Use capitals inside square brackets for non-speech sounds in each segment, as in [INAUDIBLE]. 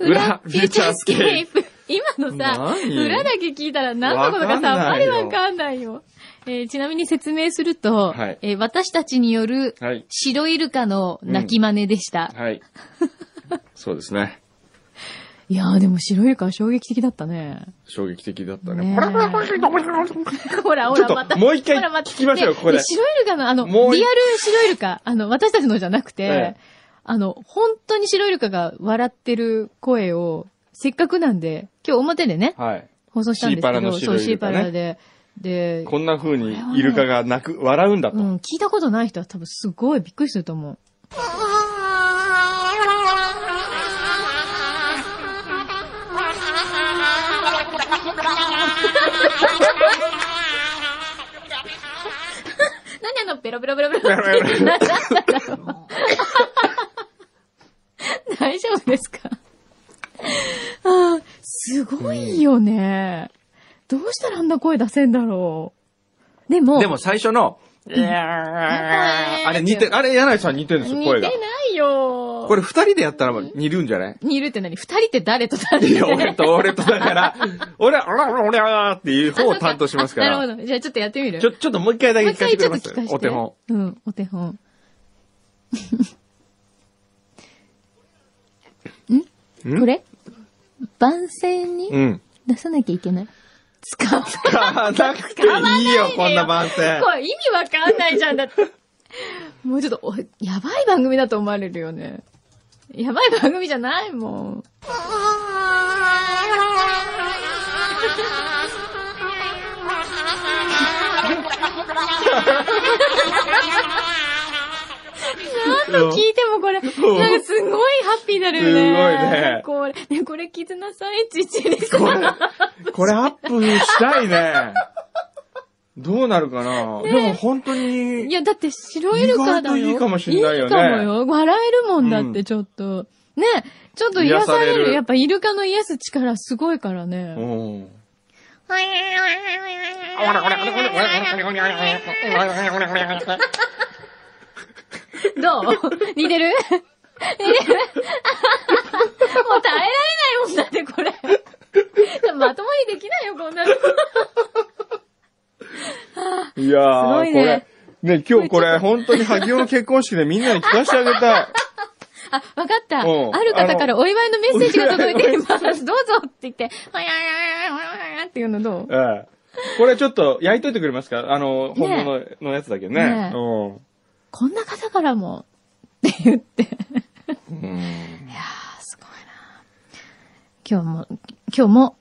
裏フューチャースケープ。今のさ、何？裏だけ聞いたら何のことかさっぱりわかんないよ。えーちなみに説明すると、はいえー私たちによるはい。白イルカの鳴き真似でした。はい。そうですね。[LAUGHS] いやーでも白イルカは衝撃的だったね。衝撃的だったねね。え [LAUGHS] ほらほらまた。もう一回ほらまた聞きましょうねここでね白イルカのあの、リアル白イルカ、あの、私たちのじゃなくて、ええあの、本当に白イルカが笑ってる声を、せっかくなんで、今日表でね、はい。放送したんですけど、そう、シーパラで。で、こんな風にイルカが泣く、笑うんだと。うん、聞いたことない人は多分すごいびっくりすると思う。[LAUGHS] [LAUGHS] [LAUGHS] 何あの、ペロペロペロペロ。ペロペロペロなんだろう [LAUGHS] 大丈夫ですか？あーすごいよね。どうしたらあんな声出せんだろう。でも、でも最初の、あれ似てる、あれ柳井さん似てるんですよ、似て声が。ないよ。これ二人でやったら似るんじゃない？似るって何？二人って誰と誰？いや、俺と俺とだから、[LAUGHS] 俺、俺、俺、俺っていう方を担当しますから。なるほど。じゃあちょっとやってみる？ちょ、ちょっともう一回だけ聞かせてくれちょっと聞かせて。ますお手本。。うん、お手本。んこれ？番宣にうん。出さなきゃいけない。使う。使わなくていいよ、こんな番宣。これ意味わかんないじゃん、だって。もうちょっと、おやばい番組だと思われるよね。やばい番組じゃないもん。[LAUGHS] 何度聞いてもこれ、なんかすごいハッピーになるよね。すごいねこれ、ね、これ聞いてなさい、ちちにさ。これ、[LAUGHS] これアップしたいね。どうなるかなでも本当に、いや、だって白イルカだよ。いいかもしんないよねいいかもよ。笑えるもんだっうんて、ちょっと。ね、ちょっと癒される。癒されるやっぱイルカの癒す力すごいからね。うん。[LAUGHS] [LAUGHS] どう？似てる？似てる？[LAUGHS] もう耐えられないもんだって、これ。まともにできないよ、こんなの。[LAUGHS] いやー、すごいねこれ、ね、今日これ、本当に萩尾の結婚式でみんなに聞かせてあげたい。あ、わかった。うんある方からお祝いのメッセージが届いています。どうぞって言って、わややややややっていうのどう？ええ。これちょっと焼いといてくれますか？あの、本ね物のやつだけね。ねうん。こんな方からも、って言って。うんいやー、すごいな今日も、今日も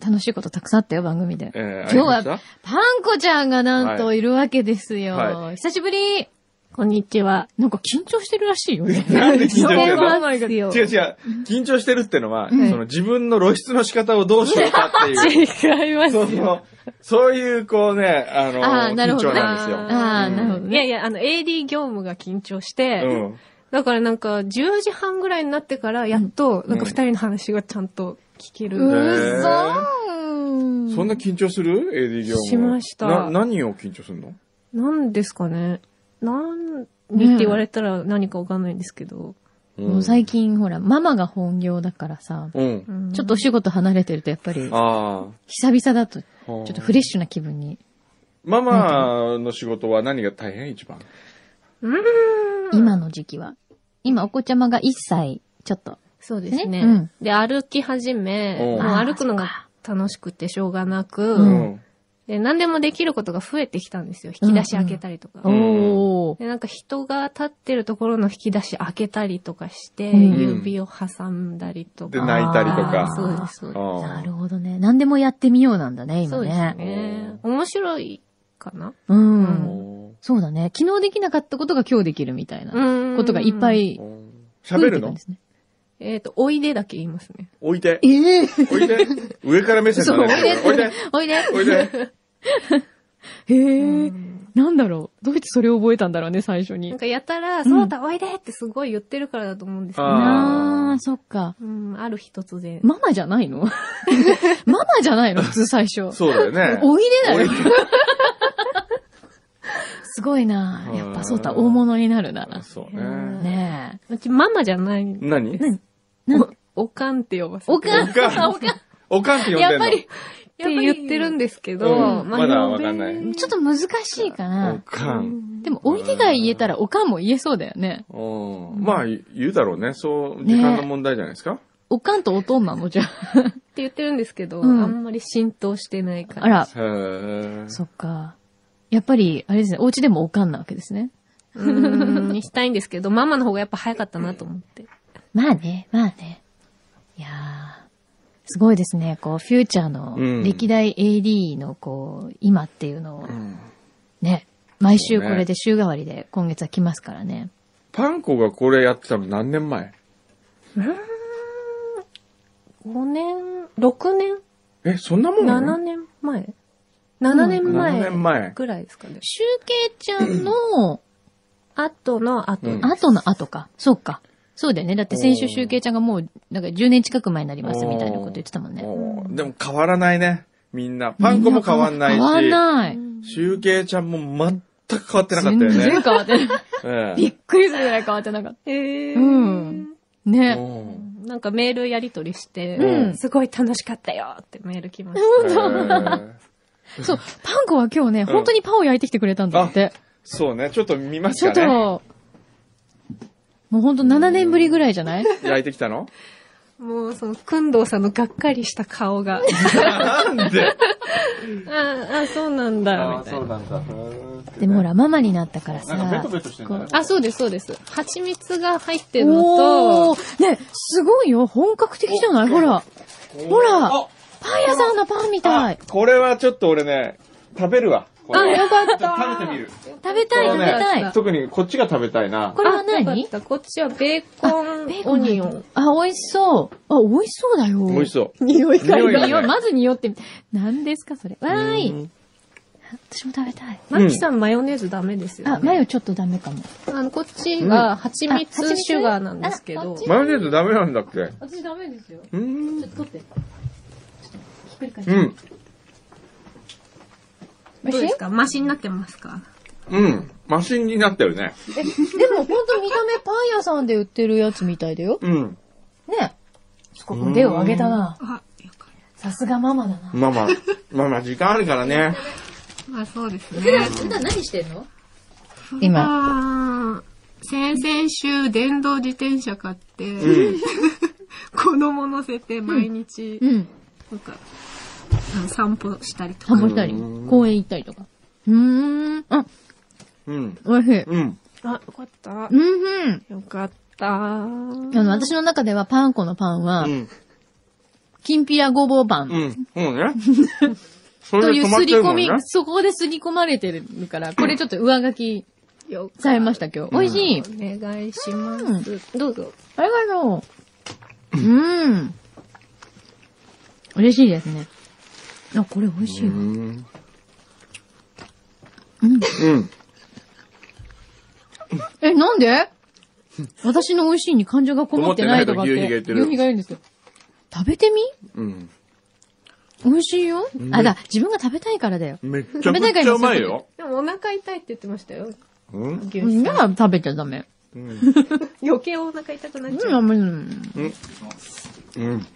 楽しいことたくさんあったよ、番組で。ええ今日はパンコちゃんがなんとはいいるわけですよ。は久しぶり。こんにちは。なんか緊張してるらしいよね。[LAUGHS] なんで緊張してるの？違う違う。緊張してるってのは、んその自分の露出の仕方をどうしようかっていう。[LAUGHS] 違いますそうそう。そういう、こうね、あの、緊あーなるほど張なんですよ。あーなるほどねいやいや、あの、AD 業務が緊張して、うん。だからなんか、10時半ぐらいになってから、やっと、なんか二人の話がちゃんと聞ける。うそーそんな緊張する ?AD 業務。しましたな、何を緊張するの？なんですかね。なんにって言われたら何かわかんないんですけど。もう最近ほら、ママが本業だからさ、うん。うんちょっとお仕事離れてるとやっぱり、あ久々だと、ちあ。ょっとフレッシュな気分に。ママの仕事は何が大変一番？うーん。今の時期は。今、お子ちゃまが1歳、ちょっと。そうですね。ねうんで、歩き始め、歩くのが楽しくてしょうがなく、うん。で、何でもできることが増えてきたんですよ。引き出し開けたりとか。んおー。で、なんか人が立ってるところの引き出し開けたりとかして、うん指を挟んだりとで、か。泣いたりとあかー。そうです、そうです。あなるほどね。何でもやってみようなんだね、今そうですね。ね。面白いかな？う。うんおそうだね。昨日できなかったことが今日できるみたいなうんことがいっぱい喋るのえてたんですね。えっ、と、おいでだけ言いますね。置いて。ええ置いて。上から目線そう、おいでだね。置いて。おいで。置いて。[LAUGHS] へえ、うんなんだろう。どうやってそれを覚えたんだろうね、最初になん。かやたら、んそうだ、おいでってすごい言ってるからだと思うんですけど、あああ、そっか。うん、ある日突然。ママじゃないの？[LAUGHS] ママじゃないの？[LAUGHS] 普通最初。そうだよね。おいでだよ。すごいなうんやっぱそうだ、大物になるなら。そうね。ねうちママじゃない。何？え。なおおかんって呼ばせて。おかん、おかんおかん。おかんって呼んでんの？やっぱり、って言ってるんですけど、うんまだわかんないちょっと難しいかおな。かん。でも、おいでが言えたら、おかんも言えそうだよね。うん。まあ、言うだろうね。そう、時間の問題じゃないですか。おかんとおとんなのじゃあ。って言ってるんですけど、うんあんまり浸透してないから。あら、へえ。そっか。やっぱり、あれですね、お家でもおかんなわけですね。うーん、にしたいんですけど、ママの方がやっぱ早かったなと思って。まあね、まあね。いやー、すごいですね。こう、フューチャーのうん歴代 AD のこう、今っていうのをうんね、毎週これで週替わりで今月は来ますからね。パンコがこれやってたの何年前？5年、6年？え、そんなもん ?7 年前 ?7 年前。7年前ぐらいですかね。集計ちゃんの後の後。うん後の後か。そうか。そうだよね。だって先週集計ちゃんがもう、なんか10年近く前になりますみたいなこと言ってたもんね。でも変わらないね。みんな。パンコも変わんないし。変わんない。集計ちゃんも全く変わってなかったよ全然ね。変わってない。ええびっくりするぐらい変わってなかっえーた。うん。ね。うんなんかメールやり取りして、うんすごい楽しかったよってメール来ましええそう、パンコは今日ね、本当にパンを焼いてきてくれたんだって。そうね。ちょっと見ますちょっと。もうほんと7年ぶりぐらいじゃない？焼いてきたの？た。もうその、くんどうさんのがっかりした顔が。なんで？ああ、そうなんだ、みたいな。なんだ。でもほら、ママになったからさ。なんかベトベトしてんだね。あ、そうです、そうです。蜂蜜が入ってるのと、ね、すごいよ。本格的じゃない？ほら。ほらあパン屋さんのパンみたい。これはちょっと俺ね、食べるわ。これあ、よかった。食べてみる。食べたい、食べたい。特にこっちが食べたいな。これはあ何こっちはベーコンベーコオニオン。あ、美味しそう。あ、美味しそうだよ。美味しそう。匂い匂いがね匂いまず匂ってみて。何ですか、それ？わーい。うん私も食べたい。マキさんマヨネーズダメですよ、ね。あ、マヨちょっとダメかも。あの、こっちが蜂あ蜜？シュガーなんですけどマヨネーズダメなんだっけ？私ダメですよ。うーんちょっと取って。ちょっと、ひっくり返して。うん。どうですか？マシになってますか？うん。マシンになってるね。え、でもほんと見た目パン屋さんで売ってるやつみたいだよ。うん。ね。ここ腕を上げたな。あ、よかっさすがママだな。ママ、ママ時間あるからね。た。まあそうですね。普段何してんの？今。あ先々週電動自転車買って、うん。[LAUGHS] 子供乗せて毎日、うん。なんか、あの散歩したりとか。散歩したり？う、ん公園行ったりとか？うーん。あ、うん。美味しい。うん。あ、よかった。うんうん。よかった。ああの、私の中ではパン粉のパンはう、ん。きんぴらごぼうパン。うん。そうね。[LAUGHS] そというすり込みそこですり込まれてるから、これちょっと上書きよされました今日。美味しい。お願いします。どうぞ。ありがとう？うん。嬉しいですね。あ、これ美味しいわ。うん。うん。うん。え、なんで？私の美味しいに感情がこもってないとかって。牛皮が言ってるんですよ。食べてみ？うん。美味しいよ。あ、だ、自分が食べたいからだよ。めっちゃくちゃうまいよ。でもお腹痛いって言ってましたよ。うん？牛じさん。ゃあ食べちゃダメ。うん。[LAUGHS] 余計お腹痛くなっちゃう。うん、うん。うん。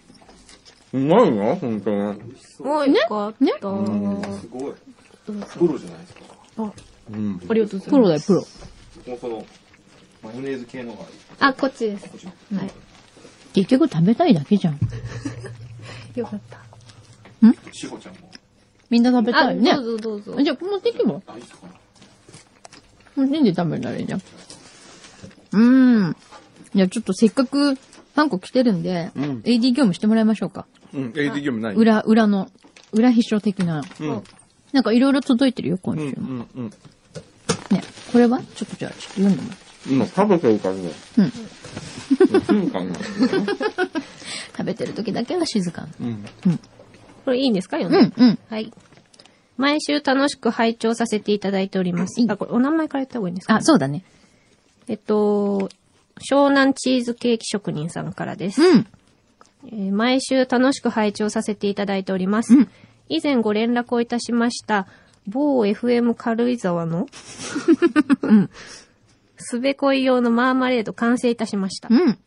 うまいよ、ほんとに。もうよかった。ね？すごい。プロじゃないですか？あうん。ありがとうございます。プロだよ、プロ。もうこの、マヨネーズ系のがいい。あ、こっちです。はい。結局食べたいだけじゃん。[LAUGHS] よかった。しほちゃんも。みんな食べたあ、いねど。うぞどうぞ。じゃあ、持ってけば。あ、いいっすか？持ってんで食べらいいじゃん。うーん。じゃあちょっとせっかくパン粉来てるんで、うん AD 業務してもらいましょうか。うん、AD 業務ない。裏、裏の、裏秘書的な。うん。うん、なんかいろいろ届いてるよ、今う週も。ん、うん。ね。これは？ちょっとじゃあ、ちょっと読んでもらう。今食べてるからね。うん。静かになる。[LAUGHS] 食べてる時だけは静かうん。これいいんですか読んで？うん、うん。はい。毎週楽しく拝聴させていただいております。あ、これお名前から言った方がいいんですか、あ、そうだね。えっと、湘南チーズケーキ職人さんからです。うん。えー毎週楽しく拝聴させていただいております。うん以前ご連絡をいたしました、某 FM 軽井沢の、うん。すべこい用のマーマレード完成いたしました。うん。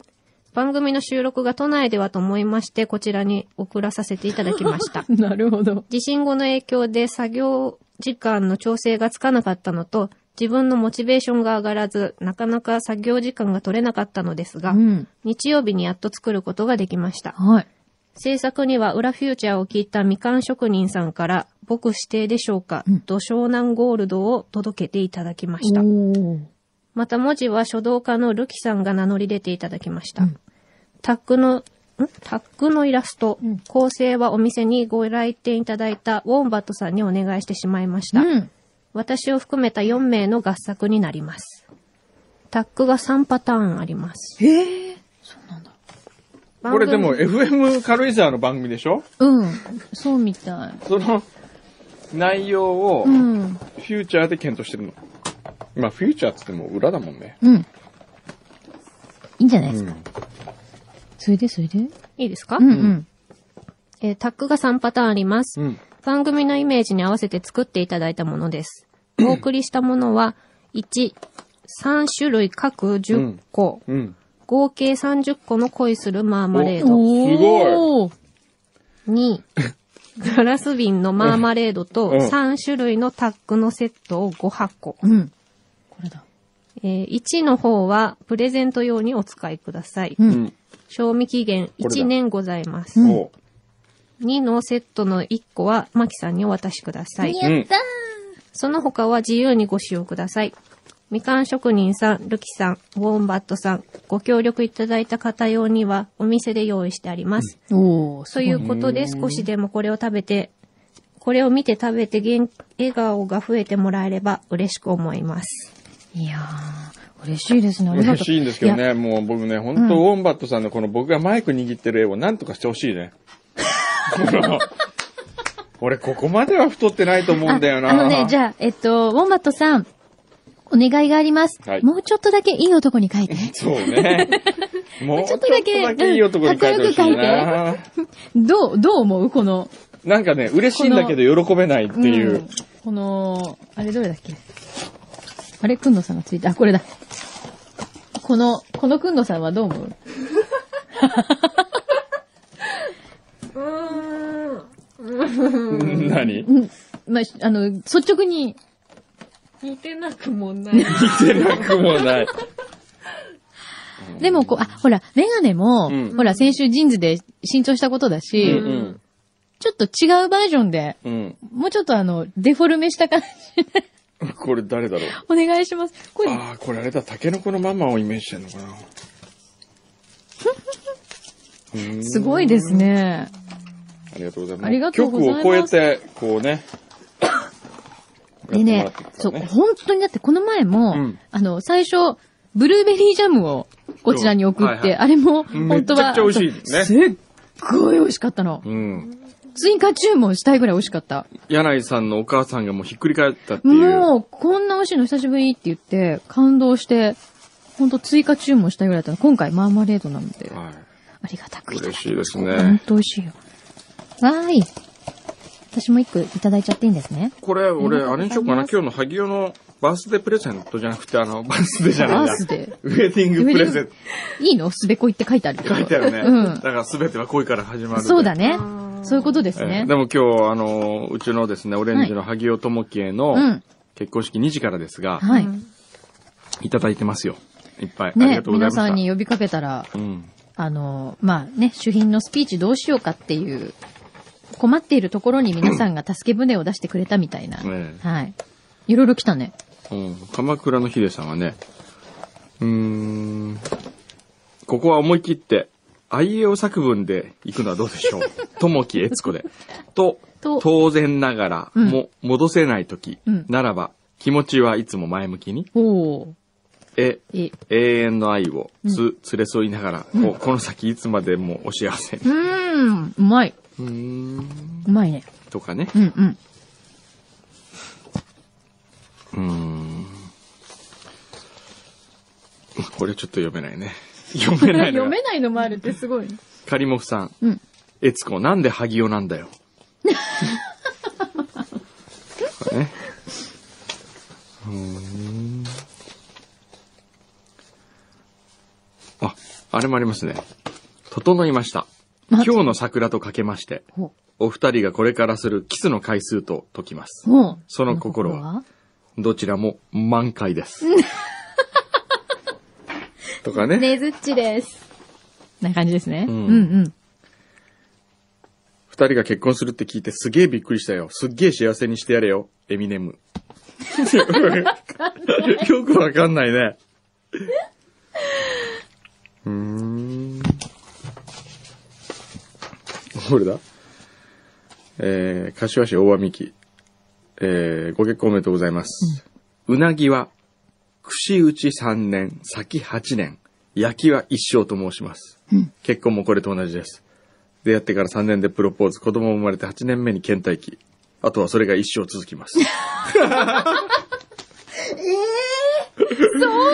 番組の収録が都内ではと思いまして、こちらに送らさせていただきました。[LAUGHS] なるほど。地震後の影響で作業時間の調整がつかなかったのと、自分のモチベーションが上がらず、なかなか作業時間が取れなかったのですが、うん。日曜日にやっと作ることができました。はい。制作には裏フューチャーを聞いたみかん職人さんから、僕指定でしょうか、うんと湘南ゴールドを届けていただきました。また文字は書道家のルキさんが名乗り出ていただきました。うんタックの、ん？タックのイラスト、うん構成はお店にご来店いただいたウォンバットさんにお願いしてしまいました。うん。私を含めた4名の合作になります。タックが3パターンあります。へえ。そうなんだ。これでも FM 軽井沢の番組でしょ？うん。そうみたい。その内容をフうん。ューチャーで検討してるの。まあフューチャーって言っても裏だもんね。うん。いいんじゃないですか。うん。それで、それで？いいですか、うんうん。えータックが3パターンあります。うん。番組のイメージに合わせて作っていただいたものです。お送りしたものは、1、3種類各10個、うん。合計30個の恋するマーマレード。おー2、ガラス瓶のマーマレードとうん3種類のタックのセットを5箱。うん。これだ。えー1の方はプレゼント用にお使いください。う。うんん。賞味期限これだ1年ございます。うんお2のセットの1個はマキさんにお渡しください。やったーその他は自由にご使用ください。みかん職人さん、ルキさん、ウォンバットさん、ご協力いただいた方用にはお店で用意してあります。おー、すとごい。いうことで少しでもこれを食べて、これを見て食べて元笑顔が増えてもらえれば嬉しく思います。いやー、嬉しいですね。嬉しいんですけど。ね、もう僕ね、本当ウォンバットさんのこの僕がマイク握ってる絵を何とかしてほしいね。[LAUGHS] 俺ここまでは太ってないと思うんだよな。あのね、じゃあ、えっと、ウォンバットさん、お願いがあります。はいもうちょっとだけいい男に書いて。そうね。[LAUGHS] もうちょっとだちょっとだけけいい男に書いてほしいな。どう、どう思う？この、なんかね、嬉しいんだけど喜べないっていう。んこの、あれどれだっけ？あれ、くんのさんがついて、あ、これだ。この、このくんのさんはどう思う？[LAUGHS] 何？うん。まあ、あの、率直に、似てなくもない。似てなくもない。[LAUGHS] でもこう、あ、ほら、メガネも、うんほら、先週ジーンズで新調したことだし、うんちょっと違うバージョンで、うん。もうちょっとあの、デフォルメした感じで、うん。これ誰だろう？お願いします。これ、ああ、これあれだ、タケノコのママをイメージしてんのかな。[LAUGHS] すごいですね。ありがとうございます。ありがとうございます曲をこうやって、こうね。でねそう、本当にだってこの前も、うんあの、最初、ブルーベリージャムをこちらに送って、はいはいあれも、うん本当は、めちゃくちゃ美味しいねすっごい美味しかったの。うん。追加注文したいぐらい美味しかった。柳井さんのお母さんがもうひっくり返ったっていう。もう、こんな美味しいの久しぶりって言って、感動して、本当追加注文したいぐらいだったの。今回マーマレードなので、はありがたくいただ嬉しいですね本当美味しいよ。わーい。私も一個いただいちゃっていいんですね。い。これ、俺、ああれにしようかな。今日の萩尾のバースデープレゼントじゃなくて、あの、バースデーじゃないバやースデウェディングプレゼント。いいの？すべこいって書いてある。書いてあるね。うんだから全ては恋から始まる。そうだねそういうことですえねー。でも今日、あの、うちのですね、オレンジの萩尾智樹へのうん。結婚式2時からですが、はい。うんいただいてますよ。いっぱい。ありねが、とうございました。皆さんに呼びかけたら、うん。あの、まあね、主賓のスピーチどうしようかっていう、困っているところに皆さんが助け舟を出してくれたみたいな。ねはい。いろいろ来たね。うん。鎌倉のヒデさんはね、うーん、ここは思い切って、愛用作文で行くのはどうでしょう？[LAUGHS] 友木悦子で。と、と当然ながら、うんも、戻せないとき、うんならば、気持ちはいつも前向きに、おー。え、え、永遠の愛をつ、う連れ添いながら、ここの先いつまでもお幸せに。うーん、うまい。うーん、うまいね。とかね。うんうん。うーん。これちょっと読めないね。[LAUGHS] 読めないのが読めないのもあるってすごい。カリモフさん。うん。エツコ、なんで萩尾なんだよ。[LAUGHS] ね。うーん。あ、あれもありますね。整いました。ま今日の桜とかけまして、ほお二人がこれからするキスの回数と解きます。その心はどちらも満開です。[LAUGHS] とかね。ねずっちです。な感じですね。ううんんうん。二人が結婚するって聞いてすげえびっくりしたよ。すっげえ幸せにしてやれよ。エミネム。[LAUGHS] よくわかんないね。[LAUGHS] うーん。どれだえー、柏市大和美紀。えー、ご結婚おめでとうございます。うなぎは、串打ち3年、先8年、焼きは一生と申します。結婚もこれと同じです。出会ってから3年でプロポーズ、子供も生まれて8年目に倦怠期。あとはそれが一生続きます。そ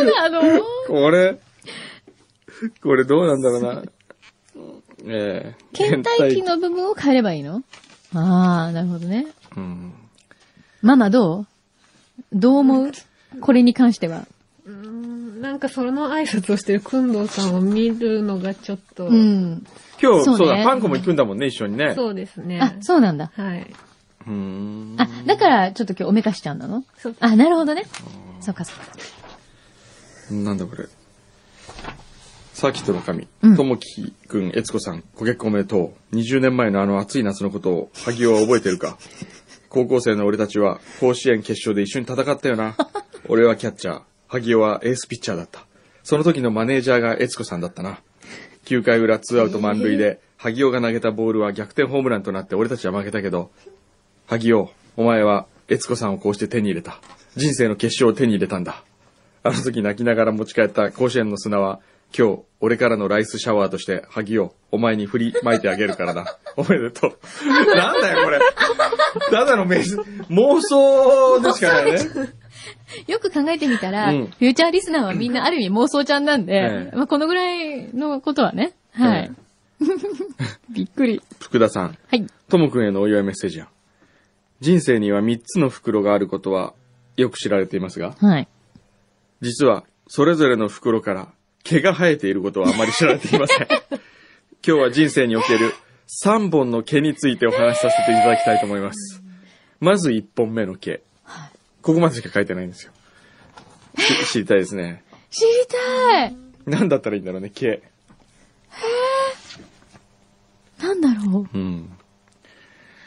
うなのこれ、これどうなんだろうな。えー、倦怠期の部分を変えればいいの？ああ、なるほどね。うん。ママどう？どう思う？これに関しては。うーんなんかその挨拶をしてるくんどうさんを見るのがちょっと、うん。今日、そねそううだ、パンコも行くんだもんね、一緒にね。そうですね。あ、そうなんだ。はい。うーん。あ、だからちょっと今日おめかしちゃんなの？そうあ、なるほどね。そっかそっか。なんだこれ。サーキットの神うん、ともきくん、えつこさん、ご結婚おめでとう。20年前のあの暑い夏のことを、萩尾は覚えてるか？[LAUGHS] 高校生の俺たちは、甲子園決勝で一緒に戦ったよな。[LAUGHS] 俺はキャッチャー、萩尾はエースピッチャーだった。その時のマネージャーがえつこさんだったな。9回裏ツーアウト満塁で、萩尾が投げたボールは逆転ホームランとなって俺たちは負けたけど、萩尾、お前は、悦子さんをこうして手に入れた。人生の決勝を手に入れたんだ。あの時泣きながら持ち帰った甲子園の砂は、今日、俺からのライスシャワーとして、萩尾、お前に振りまいてあげるからな。おめでとう。なんだよ、これ。ただのめ妄想でしかないね。よく考えてみたら、うんフューチャーリスナーはみんなある意味妄想ちゃんなんで、ええまあこのぐらいのことはね。はい。[LAUGHS] びっくり。福田さん、はい。ともくんへのお祝いメッセージや。人生には3つの袋があることはよく知られていますが、はい。実はそれぞれの袋から毛が生えていることはあまり知られていません。[LAUGHS] 今日は人生における3本の毛についてお話しさせていただきたいと思います。まず1本目の毛。ここまでしか書いてないんですよ。し [LAUGHS] 知りたいですね。知りたい何だったらいいんだろうね、毛。なんだろうん。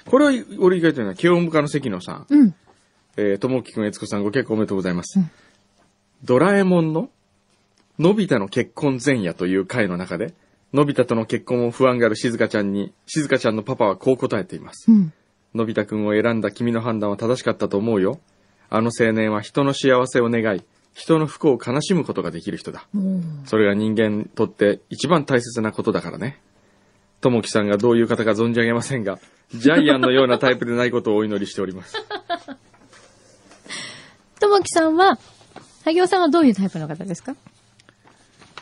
これは俺意外というのは、毛音部課の関野さん。う。うん。えー、ともきくん、えつこさんご結婚おめでとうございます。うんドラえもんの、のび太の結婚前夜という回の中で、のび太との結婚を不安があるしずかちゃんに、しずかちゃんのパパはこう答えています。うん。のび太くんを選んだ君の判断は正しかったと思うよ。あの青年は人の幸せを願い、人の不幸を悲しむことができる人だ。それが人間にとって一番大切なことだからね。ともきさんがどういう方か存じ上げませんが、ジャイアンのようなタイプでないことをお祈りしております。ともきさんは、萩尾さんはどういうタイプの方ですか？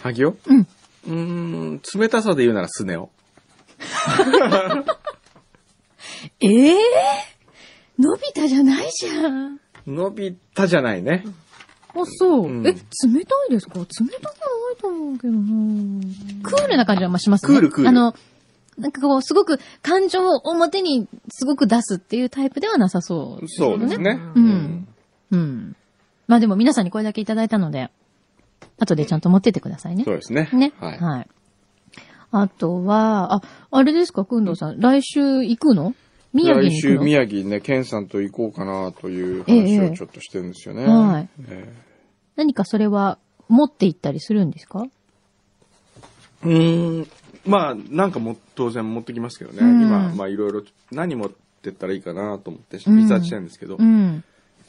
萩尾うん。うーん、冷たさで言うならスネ夫。[LAUGHS] ええのび太じゃないじゃん。のび太じゃないね。あ、そう。うんえ、冷たいですか？冷たくないと思うけどなクールな感じはまあしますね。クールクールあの、なんかこう、すごく感情を表にすごく出すっていうタイプではなさそうですよそうですね。うん。うん。まあでも皆さんにこれだけいただいたので、後でちゃんと持ってってくださいねそ。うですね。ね。はい。はい。あとは、あ、あれですか、くんどうさん。来週行くの？宮城に来週宮城ね、ケンさんと行こうかなというええ話をちょっとしてるんですよね。はいえ何かそれは持って行ったりするんですか？えうーん。まあ、なんかも当然持ってきますけどね。うん今、まあいろいろ何持ってったらいいかなと思ってリサうんーチしてるんですけど、うん。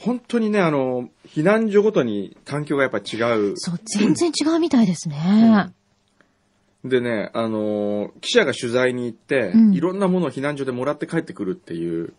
本当にね、あの、避難所ごとに環境がやっぱり違う。そう、全然違うみたいですね。でね、あの、記者が取材に行って、うんいろんなものを避難所でもらって帰ってくるっていう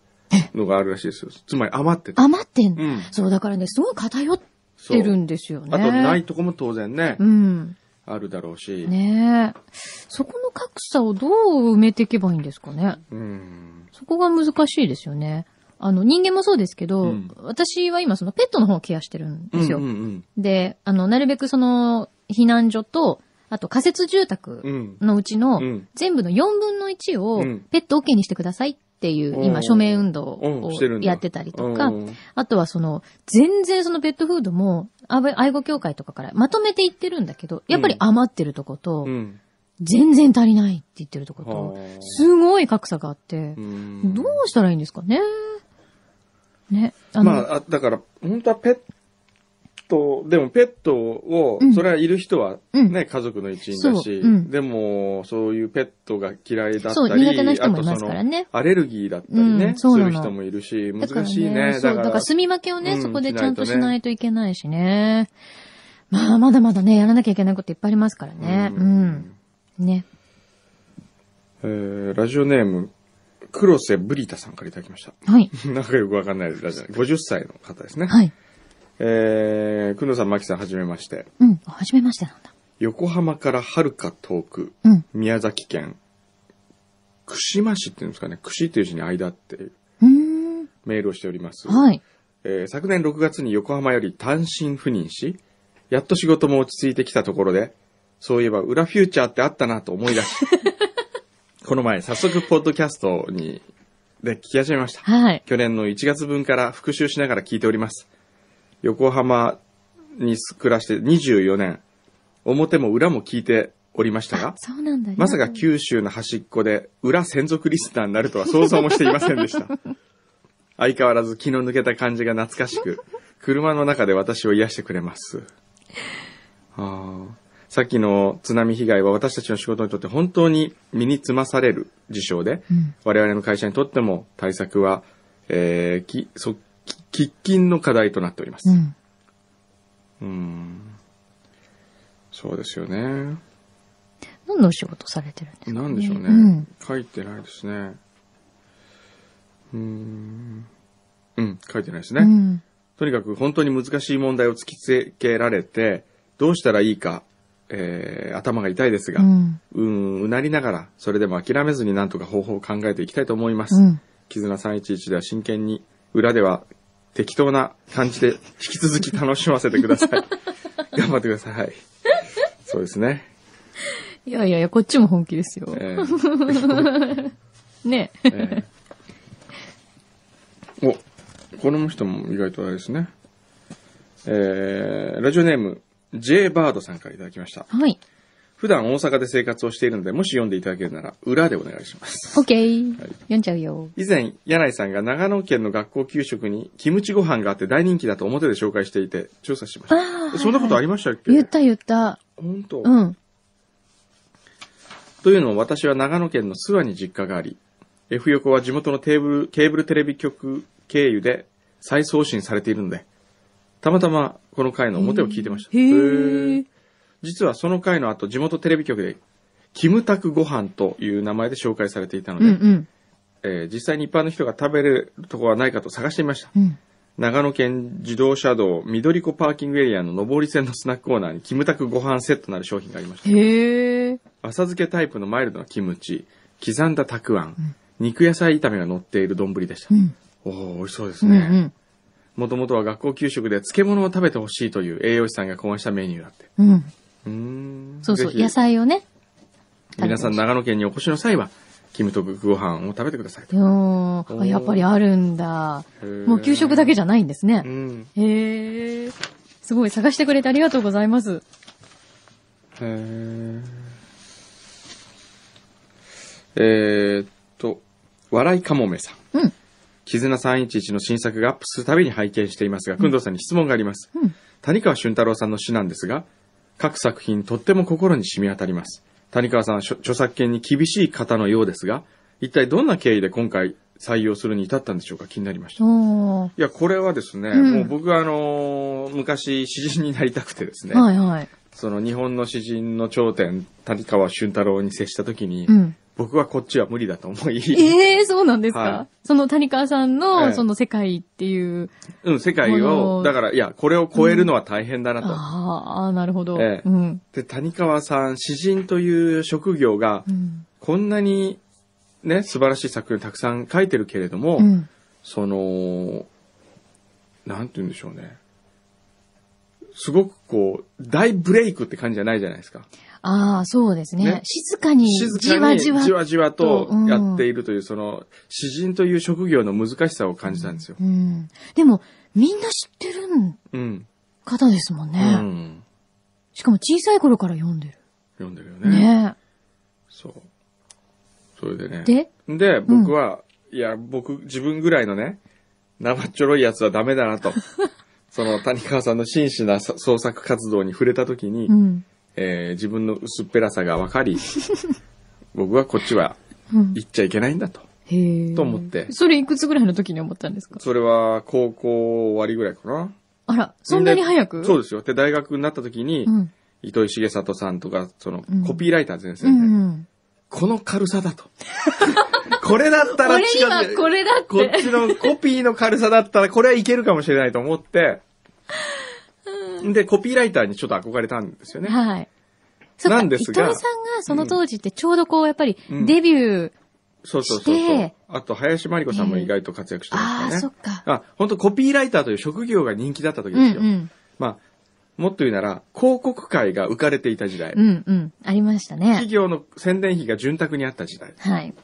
のがあるらしいですよ。つまり余ってて。余ってんの、うんそう、だからね、すごい偏ってるんですよね。あと、ないとこも当然ね、うん。あるだろうし。ねえ。そこの格差をどう埋めていけばいいんですかね？うん。そこが難しいですよね。あの、人間もそうですけど、うん。私は今そのペットの方をケアしてるんですよ。うんうんうん。で、あの、なるべくその、避難所と、あと仮設住う宅ん。のうちのうん。全部の4分の1をうん。ペット OK にしてくださいっていう今うん署名運動うんをやってたりとかう、ん。あとはその全然そのペットフードも愛護協会とかからまとめていってるんだけど、やっぱり余ってるとことう、ん。全然足りないって言ってるとことはあ、すごい格差があってう、ん。どうしたらいいんですかねね。あの、まあ、あだから、本当はペット、でもペットを、うんそれはいる人はうんね、家族の一員だし、そううんでも、そういうペットが嫌いだったそうり、苦手な人もいますからねアレルギーだったりね、うんそうなのする人もいるし、だから難しいね。そう、だから住み分けをね、うんそこでちゃんとししないとねないといけないしね。まあ、まだまだね、やらなきゃいけないこといっぱいありますからね。ううんん。ね。えーラジオネーム、黒瀬ブリタさんからいただきました。はい。[LAUGHS] なんかよくわかんないラジオネーム50歳の方ですね。はい。えー、くんどさん、まきさん、はじめまして。うん。はじめましてなんだ。横浜から遥か遠く、うん。宮崎県、串間市っていうんですかね、串っていう字に間っていううーん。メールをしております。はい。えー昨年6月に横浜より単身赴任し、やっと仕事も落ち着いてきたところで、そういえば裏フューチャーってあったなと思い出し、この前早速ポッドキャストに、で聞き始めました。はい。去年の1月分から復習しながら聞いております。横浜に暮らして24年、表も裏も聞いておりましたが、そうなんだね。まさか九州の端っこで裏専属リスナーになるとは想像もしていませんでした。[LAUGHS] 相変わらず気の抜けた感じが懐かしく、車の中で私を癒してくれます。あーさっきの津波被害は私たちの仕事にとって本当に身につまされる事象で、うん我々の会社にとっても対策は、えーきそき喫緊の課題となっております。うん。うんそうですよね。何のお仕事されてるんですかなんでしょうね。うん。書いてないですね。うーん。うん、書いてないですね。うん。とにかく本当に難しい問題を突きつけられて、どうしたらいいか、えー頭が痛いですが、ううん、ん。うなりながら、それでも諦めずになんとか方法を考えていきたいと思います。うん。絆311では真剣に、裏では適当な感じで引き続き楽しませてください。[LAUGHS] 頑張ってください。そうですね。いやいやいや、こっちも本気ですよ。えー [LAUGHS] ね。えーお、この人も意外とあれですね。えー、ラジオネーム、J バードさんからいただきました。はい。普段大阪で生活をしているので、もし読んでいただけるなら、裏でお願いします。オッケー。はい読んじゃうよ。以前、柳井さんが長野県の学校給食にキムチご飯があって大人気だと表で紹介していて、調査しましあた。あ。そんなことありりましたっけ？言った言った。本当、うん。というのも私は長野県の諏訪に実家があり、F 横は地元のテーブルケーブルテレビ局経由で再送信されているので、たまたまこの回の表を聞いてました。へへーー実はその回の後、地元テレビ局で、キムタクご飯という名前で紹介されていたので、うんうん。えー実際に一般の人が食べれるところはないかと探してみました。うん。長野県自動車道緑子パーキングエリアの上り線のスナックコーナーにキムタクご飯セットなる商品がありました。へえ。浅漬けタイプのマイルドなキムチ、刻んだたくあん、肉野菜炒めが乗っている丼でしたう。ん。おお美味しそうですうんうね。ん。もともとは学校給食で漬物を食べてほしいという栄養士さんが考案したメニューだって。うん。うーん。そうそう、野菜をね。皆さん長野県にお越しの際は、キムタクご飯を食べてくださいと。うん。あやっぱりあるんだ。もう給食だけじゃないんですねう。ん。へえ。すごい、探してくれてありがとうございます。へーえーっと、笑いかもめさん。うん。絆311の新作がアップするたびに拝見していますが、くんどうさんに質問があります。うん。谷川俊太郎さんの詩なんですが、各作品とっても心に染み渡ります。谷川さんは著著作権に厳しい方のようですが、一体どんな経緯で今回採用するに至ったんでしょうか？気になりました。い。や、これはですね、うんもう僕はあのー昔詩人になりたくてですね、はいはい。その日本の詩人の頂点、谷川俊太郎に接した時に、うん。僕はこっちは無理だと思い、ええそうなんですか、はいその谷川さんえの、えその世界っていう。うん、世界もを、のだから、いや、これを超えるのは大変だなと。ああ、なるほど。ええうん。で、谷川さん、詩人という職業がう、ん。こんなに、ね、素晴らしい作品たくさん書いてるけれども、うん。その、なんて言うんでしょうね。すごくこう、大ブレイクって感じじゃないじゃないですか。ああ、そうですね。ね静かに、静じかにじわじわ。わじわとうんやっているという、その、詩人という職業の難しさを感じたんですよ。うん。でも、みんな知ってるうん。方ですもんうね。ん。しかも小さい頃から読んで読んでるよる。ね。ねそう。それでね。で、で、僕は、いや、僕、自分ぐらいのね、生っちょろいやつはダメだなと。[LAUGHS] その、谷川さんの真摯なさ創作活動に触れたときに、うん。えー自分の薄っぺらさが分かり、[LAUGHS] 僕はこっちはうん。行っちゃいけないんだと。へえ。と思ってそれいくつぐらいの時に思ったんですか？それは高校終わりぐらいかな。あら、そんなに早く？そうですよ。で、大学になった時に、うん。糸井重里さんとか、そのうん、コピーライター先生うで、ん。この軽さだと。[LAUGHS] これだったらこれ今、違う。これだって。こっちのコピーの軽さだったら、これはいけるかもしれないと思って、で、コピーライターにちょっと憧れたんですよね。はい。なんですが伊藤さんがその当時ってちょうどこう、やっぱりうんデビュー、そうそうそうそうして。あと、林真理子さんも意外と活躍してああ、ましたね。そっか。あ、本当コピーライターという職業が人気だった時うんですよ。うん。まあ、もっと言うなら、広告界が浮かれていた時代。うんうん。ありましたね企。業の宣伝費が潤沢にあった時代。はい。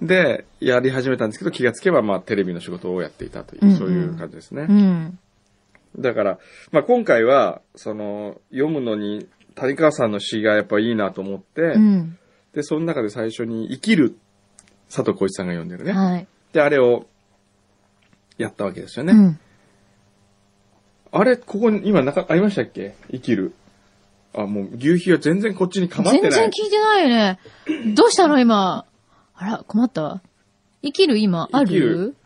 で、やり始めたんですけど、気がつけば、まあ、テレビの仕事をやっていたという、うんうんそういう感じですね。うん。だから、まあ、今回は、その、読むのに、谷川さんの詩がやっぱいいなと思って、うん。で、その中で最初に、生きる、佐藤浩市さんが読んでるね。はい。で、あれを、やったわけですよね。うん。あれ、ここに、今、なか、ありましたっけ？生きる。あ、もう、牛皮は全然こっちにかまって全ない。然聞いてないよね。どうしたの今？あら、困ったわ。生きる今、ある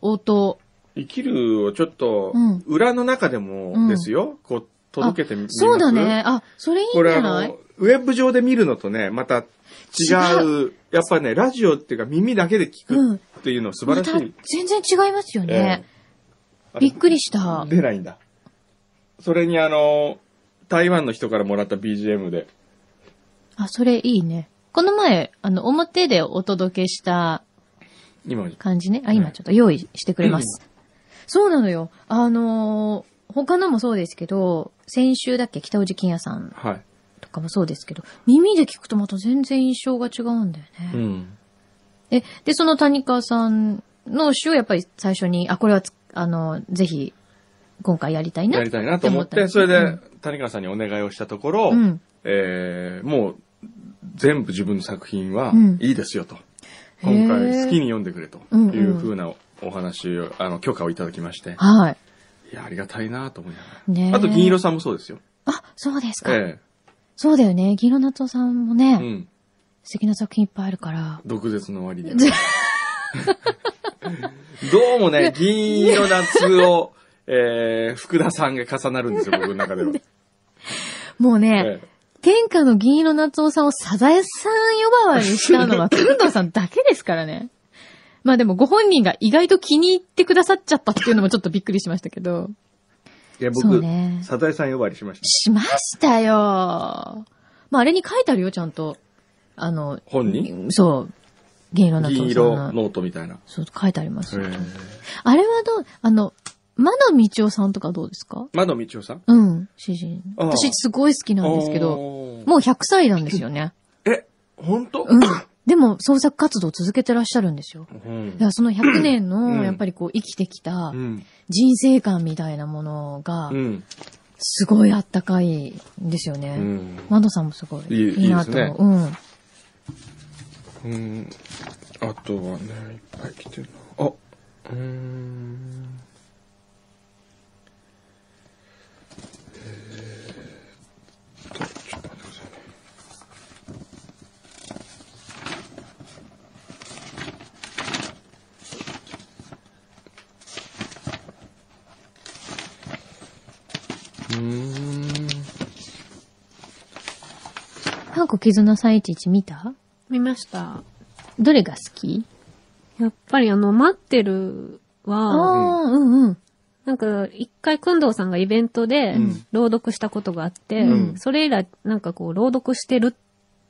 音。生きるをちょっとうん、裏の中でもうんですよ、こう、届けてみますそうだね。あ、それいいんこれあじゃない？の、ウェブ上で見るのとね、また違う、やっぱね、ラジオっていうか耳だけで聞うんくっていうの素晴らしい。また全然違いますよね。ええびっくりした。出ないんだ。それにあの、台湾の人からもらった BGM で、あ、それいいね。この前、あの、表でお届けした今、感じね。あ、今ちょっと用意してくれます。そうなのよ。あのー他のもそうですけど、先週だっけ？北尾路金屋さんはい。とかもそうですけど、耳で聞くとまた全然印象が違うんだよね。うん。で、で、その谷川さんの詩をやっぱり最初に、あ、これはつ、あの、ぜひ、今回やりたいな。やりたいなと思って、それでうん、谷川さんにお願いをしたところ、うん。えーもう、全部自分の作品はうんいいですよと。へー今回好きに読んでくれとうんうんいうふうなお話を、あの、許可をいただきまして、はい。いや、ありがたいなと思いながら。ねえあと、銀色さんもそうですよ。あ、そうですか。えそうだよね。ギロナツオさんもえね、うん。素敵な作品いっぱいあるから。毒舌の割で。[LAUGHS] どうもね、銀色夏を、えー、福田さんが重なるんですよ、僕の中では。もうね、え天下の銀色夏夫さんをサザエさん呼ばわりしたのは、くんどうさんだけですからね。まあでもご本人が意外と気に入ってくださっちゃったっていうのもちょっとびっくりしましたけど。えいや、そ僕、うねサザエさん呼ばわりしました。しましたよ。まああれに書いてあるよ、ちゃんと。あの、本にそう。銀色夏夫さん銀色の。ノートみたいな。そう、書いてありますあれはどう、あの、窓道夫さんとかどうですか？窓道夫さん？うん、詩人。私すごい好きなんですけど、もう100歳なんですよね。え、本当？うん。でも創作活動を続けてらっしゃるんですよ。うんだからその100年うんの、やっぱりこう生きてきたうん。人生観みたいなものがう、ん。すごいあったかいんですよね。うん。マドさんもすごいいいいいなと思う。うん。うん。あとはね、いっぱい来てるな。あ、うーん。えーっと、ちょっと待ってくださいね。うーん。韓国絆311見た？見ました。どれが好き？やっぱりあの、待ってるあは、あー、うんうん。なんか、一回、くんどうさんがイベントでうん朗読したことがあって、うんそれ以来、なんかこう、朗読してるっ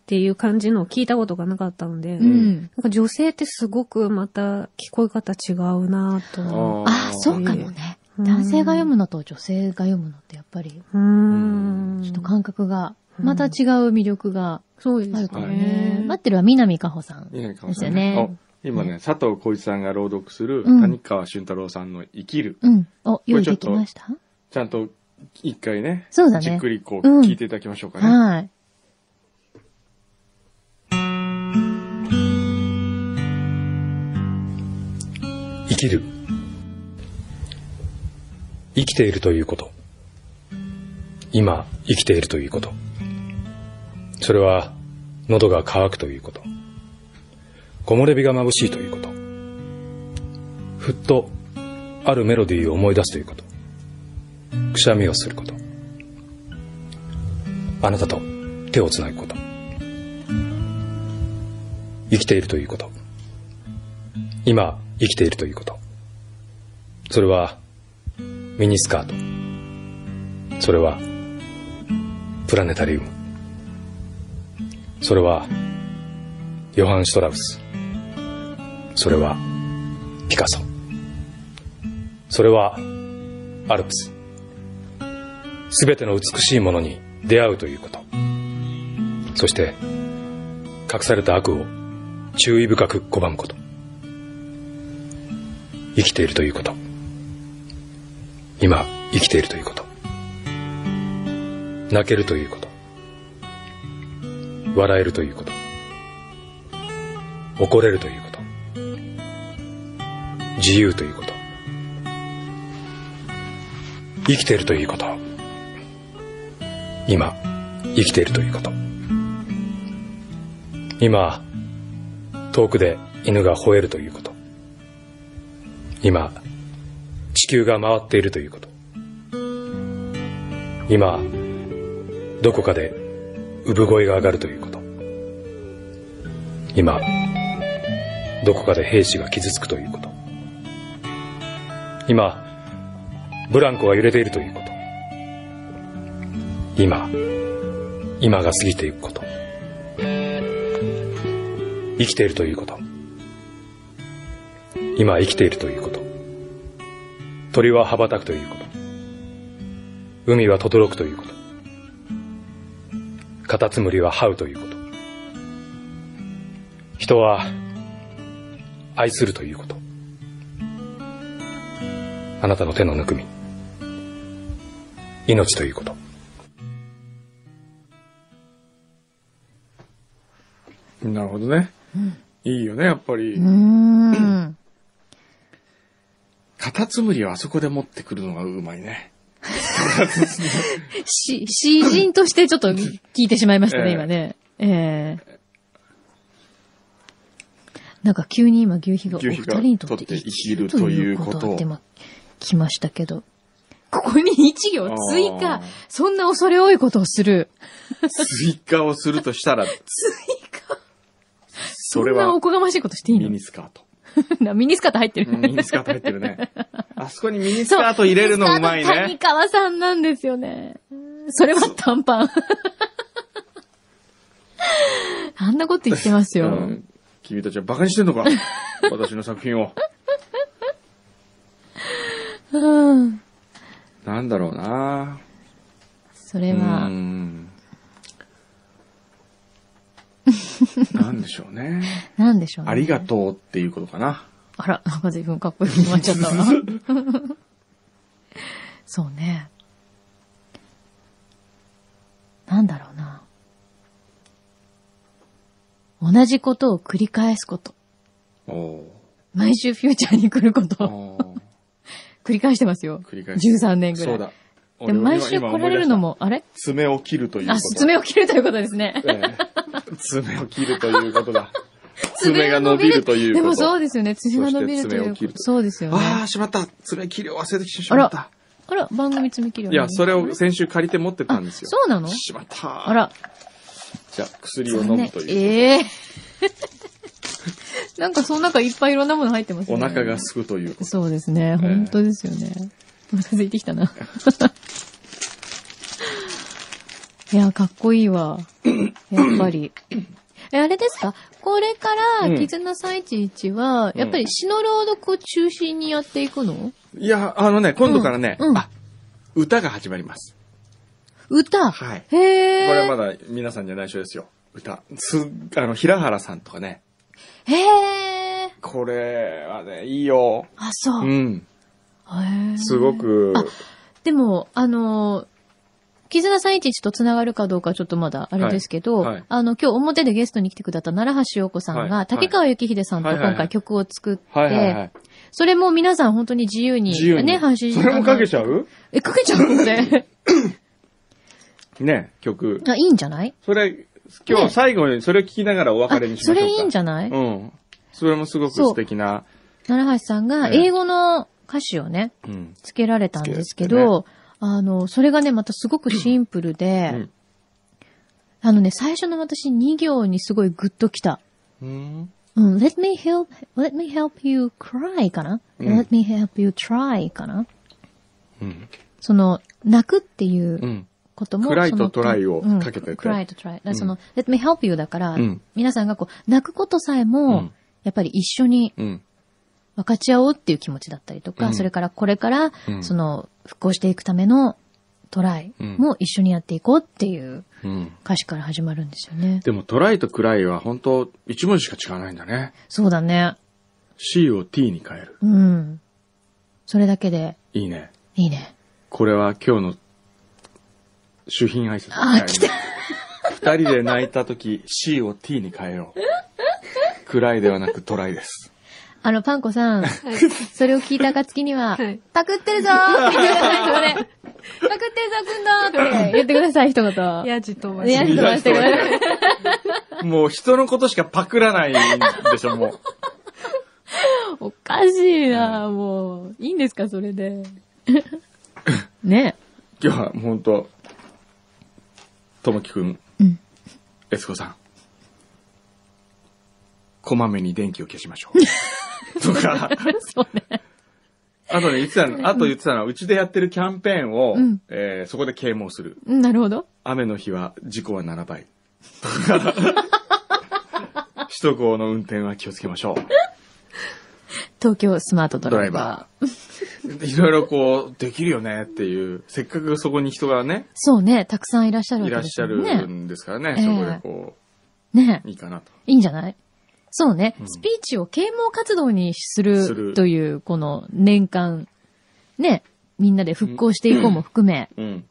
ていう感じのを聞いたことがなかったので、うん。なんか女性ってすごくまた聞こえ方違うなと。ああ、そうかもね。う男性が読むのと女性が読むのってやっぱり、うーん。ちょっと感覚が、また違う魅力がそうですあるからはいね。待ってるは南かほさん。いいねかもですよね。お今ね、佐藤浩一さんが朗読するうん谷川俊太郎さんの生きる。うん。お、用意できました？ちゃんと一回ね、そうだねじっくりこううん聞いていただきましょうかね。はい。生きる。生きているということ。今、生きているということ。それは、喉が渇くということ。木漏れ日が眩しいということ。ふっと、あるメロディーを思い出すということ。くしゃみをすること。あなたと手をつなぐこと。生きているということ。今、生きているということ。それは、ミニスカート。それは、プラネタリウム。それは、ヨハン・シュトラウス。それは、ピカソ。それは、アルプス。すべての美しいものに出会うということ。そして、隠された悪を注意深く拒むこと。生きているということ。今、生きているということ。泣けるということ。笑えるということ。怒れるということ。自由ということ。生きているということ。今、生きているということ。今、遠くで犬が吠えるということ。今、球が回っているということ。今、どこかで産声が上がるということ。今、どこかで兵士が傷つくということ。今、ブランコが揺れているということ。今、今が過ぎていくこと。生きているということ。今生きているということ。鳥は羽ばたくということ。海は轟くということ。カタツムリは這うということ。人は愛するということ。あなたの手のぬくみ。命ということ。なるほどね。いいよね、やっぱりうー。ん。カタツムリはあそこで持ってくるのがうまいね。[LAUGHS] し、詩人としてちょっと聞 [LAUGHS] いてしまいましたね、ええ今ね。ええなんか急に今牛皮がお二人にとって生きるということということってま、来ましたけど。ここに一行追あ加ー。そんな恐れ多いことをする。追加をするとしたら、[LAUGHS] 追加それはそんなおこがましいことしていいミのニスカート。[LAUGHS] なミニスカート入ってる。うんミニスカート入ってるね。[LAUGHS] あそこにミニスカート入れるのうまいミニスカート谷ね。川さんなんですよね。それは短パン。あんなこと言ってますよ。うん君たちはバカにしてんのか？[LAUGHS] 私の作品を。うん。なんだろうなそれは、うん [LAUGHS] なんでしょうね。なんでしょうね。ありがとうっていうことかな。あら、なんか随分かっこよくなっちゃったわ。[LAUGHS] そうね。なんだろうな。同じことを繰り返すこと。毎週フューチャーに来るこあと。ー [LAUGHS] 繰り返してますよ。繰り返し13年ぐらい。そうだ。でも毎週来られるのも、あれ？爪を切るということ。あ、爪を切るということですね。ええ爪を切るということだ。[LAUGHS] 爪が伸びるということ。でもそうですよね。爪が伸びるということ。そうですよね。ああ、しまった。爪切りを忘れてきてしまった。あら、番組爪切りいや、それを先週借りて持ってたんですよ。そうなの？しまった。あ。ら、じゃあ、薬を飲むという。ええ [LAUGHS] なんかその中いっぱいいろんなもの入ってますね。お腹が空くということ。そうですね。本当ですよね。お腹空いてきたな。いや、かっこいいわ。[COUGHS] やっぱり。え、あれですか？これから、うん絆311は、やっぱり詩の朗読を中心にやっていくの、いや、あのね、今度からね、うんうんあ、歌が始まります。歌？はい。へー。これはまだ皆さんには内緒ですよ。歌。す、あの、平原さんとかね。へー。これはね、いいよ。あ、そうう。ん。へーすごく、あでも、あのー、絆311と繋がるかどうかちょっとまだあれですけど、はいはいあの、今日表でゲストに来てくださった奈良橋陽子さんが、はい竹川幸秀さんと今回曲を作って。それも皆さん本当に自由に、自由に。ね、配信それもかけちゃう？うえ、かけちゃうの？ね。ね、曲。あ、いいんじゃない？それ、今ね日最後にそれを聞きながらお別れにしましょうか。あそれいいんじゃない？うん。それもすごく素敵な。奈良橋さんがええ英語の歌詞をね、うん。つけられたんですけど、あの、それがね、またすごくシンプルで、うんあのね、最初の私2行にすごいグッときた。うん。うん、let me help, let me help you cry かな、うん ?let me help you try かな？うん。その、泣くっていううん。ことも、クライとそのトライをかけててうん、cry と try。だからその、let me help you だから、うん皆さんがこう、泣くことさえも、うんやっぱり一緒にうん。分かち合おうっていう気持ちだったりとか、うんそれからこれから、うんその、復興していくためのトライも一緒にやっていこうっていううん。歌詞から始まるんですよね。でもトライとクライは本当一文字しか違わないんだね。そうだね。C を T に変える。うん。それだけで、いいね。いいね。これは今日の主品挨拶あー来た二人で泣いた時 C を T に変えよう。クライではなくトライです。あの、パンコさん、それを聞いた暁には、はいパクってるぞーって言ってください、それ。パクってるぞ、くんだーって言ってください、一言。やじ飛ばやし。じ飛ばしてください。もう人のことしかパクらないんでしょ、もう。おかしいなもう。いいんですか、それで。[LAUGHS] ね今日は本当ともきくんえつこさん、こまめに電気を消しましょう。[LAUGHS] とか、[LAUGHS] そうね。あとね、言ってたの、あと言ってたのは、うちでやってるキャンペーンを、うんえーそこで啓蒙する。うんなるほど。雨の日は事故は7倍。とか、首都高の運転は気をつけましょう。東京スマートドドライバライバー。ー。いろいろこう、できるよねっていう、せっかくそこに人がね、そうね、たくさんいらっしゃるわいけらっしゃるですよね。んですからね、ええそこでこねう、いいかなと。いいんじゃない？そうね、うんスピーチを啓蒙活動にすするるという、この年間、ね、みんなで復興していこうも含め、うん。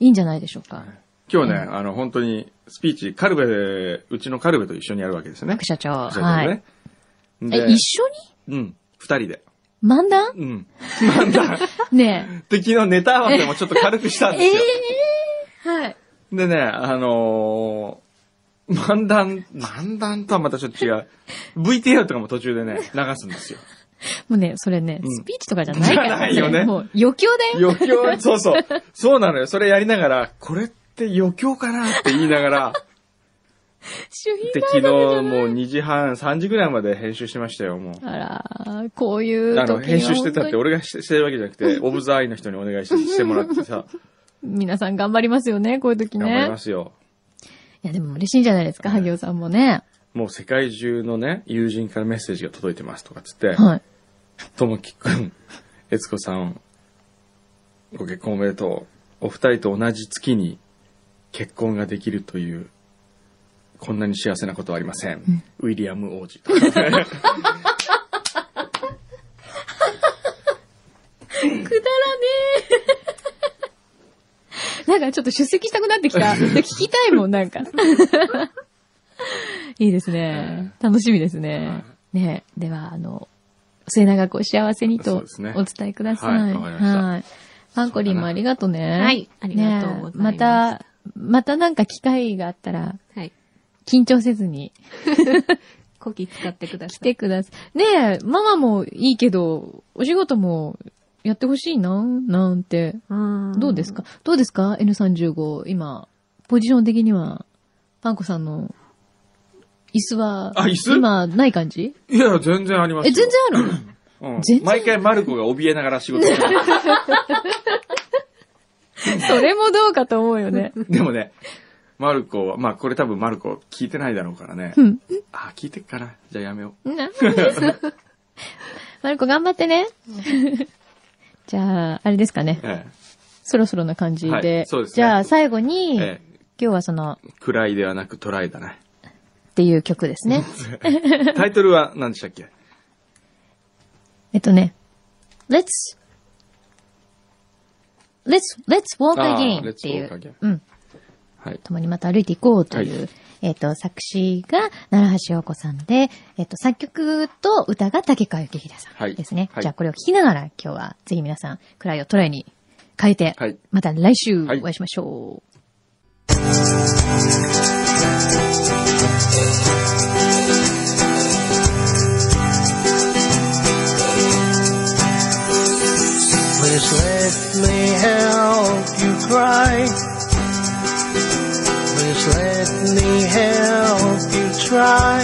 いいんじゃないでしょうか。今日ね、あの、本当に、スピーチ、カルベで、うちのカルベと一緒にやるわけですよね副。社長。そうはい。ね。え、で一緒に？うん。二人で。漫談？うん。なんだ。[LAUGHS] ねで、昨日ネタ合わせもちょっと軽くしたんえ。えですよ。えはい。でね、あのー、漫談、漫談とはまたちょっと違う。VTR とかも途中でね、流すんですよ。もうね、それね、うんスピーチとかじゃないから、じゃないよねもう余興だよ。余興、そうそう。そうなのよ。それやりながら、これって余興かなって言いながら、主品で、昨日もう2時半、3時ぐらいまで編集してましたよ、もう。あら、こういう時あの、に編集してたって俺がしてしてるわけじゃなくて、オブザアイの人にお願いしてしてもらってさ、当に皆さん頑張りますよね、こういう時頑張りねま。すよ。いや、でも嬉しいんじゃないですか、萩尾さんもね。もう世界中のね、友人からメッセージが届いてますとかっつって、はい。ともきくん、えつこさん、ご結婚おめでとう。お二人と同じ月に結婚ができるという、こんなに幸せなことはありません。ウィリアム王子。[LAUGHS] くだらねえ。なんかちょっと出席したくなってきた。[LAUGHS] 聞きたいもん、なんか。[LAUGHS] いいですね。楽しみですね。ねでは、あの、末永くお幸せにとお伝えください。はいわかりましたはいパンコリンもありがとうね。はいありがとうございますねまた、またなんか機会があったら、はい。緊張せずに [LAUGHS] こき使ってくだ来さい。てください。ねえ、ママもいいけど、お仕事もやってほしいな、なんて。どうですか？どうですか ?N35。今、ポジション的には、パンコさんの椅子は、あ椅子？今、ない感じ？いや、全然ありますえ、よ。全然あるうん全然毎回マルコが怯えながら仕事してる。[LAUGHS] それもどうかと思うよね。でもね、マルコは、まあこれ多分マルコ聞いてないだろうからね。うん。あ、聞いてっかな。じゃあやめよなマルコ頑張ってね。じゃあ、あれですかね。えそろそろな感じで。はいそうですねじゃあ、最後に、ええ今日はその、え暗いではなくトライだね。っていう曲ですね。[LAUGHS] タイトルは何でしたっけ？えっとね、Let's, Let's, Let's Walk Again っていう。うん。はい。共にまた歩いていこうという、はえっ、と、作詞が奈良橋陽子さんで、えっ、と、作曲と歌が竹川幸秀さはいんですね。はいじゃあこれを聞きながら今日はぜひ皆さん、クライをトライに変えて、はいまた来週おはい会いしましょう。Please let me help you cry. Please let me help you try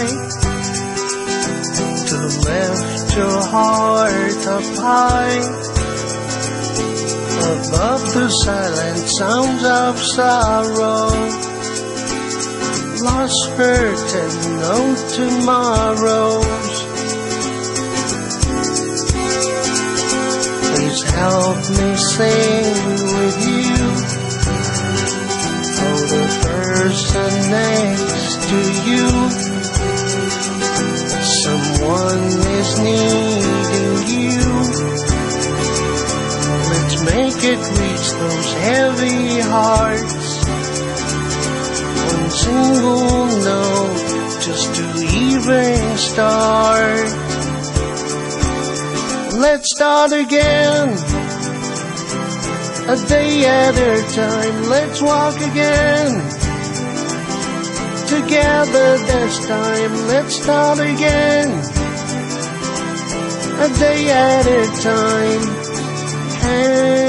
to lift your heart up high above the silent sounds of sorrow. Lost hurt and no tomorrows. Please help me sing with you. Next to you. Someone is needing you. Let's make it reach those heavy hearts. One single note just to even start. Let's start again. A day at a time, let's walk again. Together this time, let's start again. A day at a time. Hand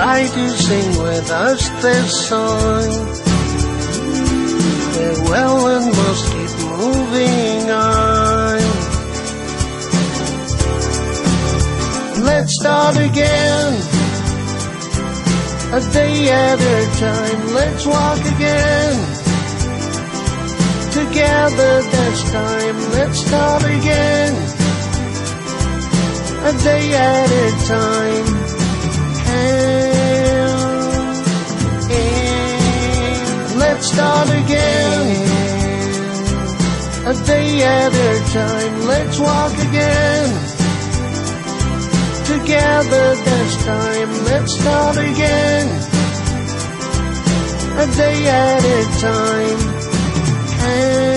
try to sing with us this song. Farewell and must keep moving on. Let's start again. A day at a time, let's walk again. Together this time, let's start again. A day at a time. Hand Let's start again. A day at a time, let's walk again. Together this time, let's start again. A day at a time. Hand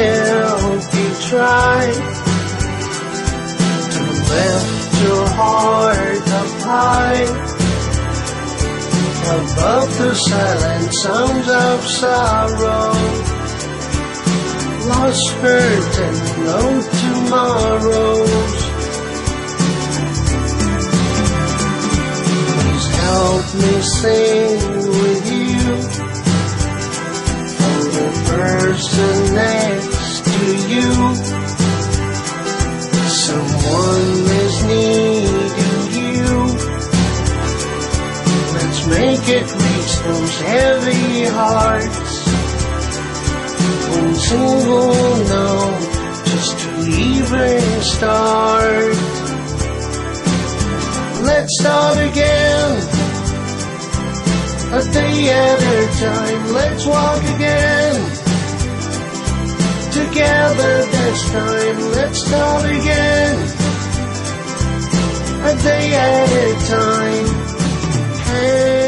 help you try to lift your heart up high above the silent sounds of sorrow. Lost hurt and no tomorrows. Please help me sing person next to you. Someone is needing you. Let's make it reach those heavy hearts. One single note just to even start. Let's start again. A day at a time, let's walk again. Together this time, let's start again. A day at a time. Hand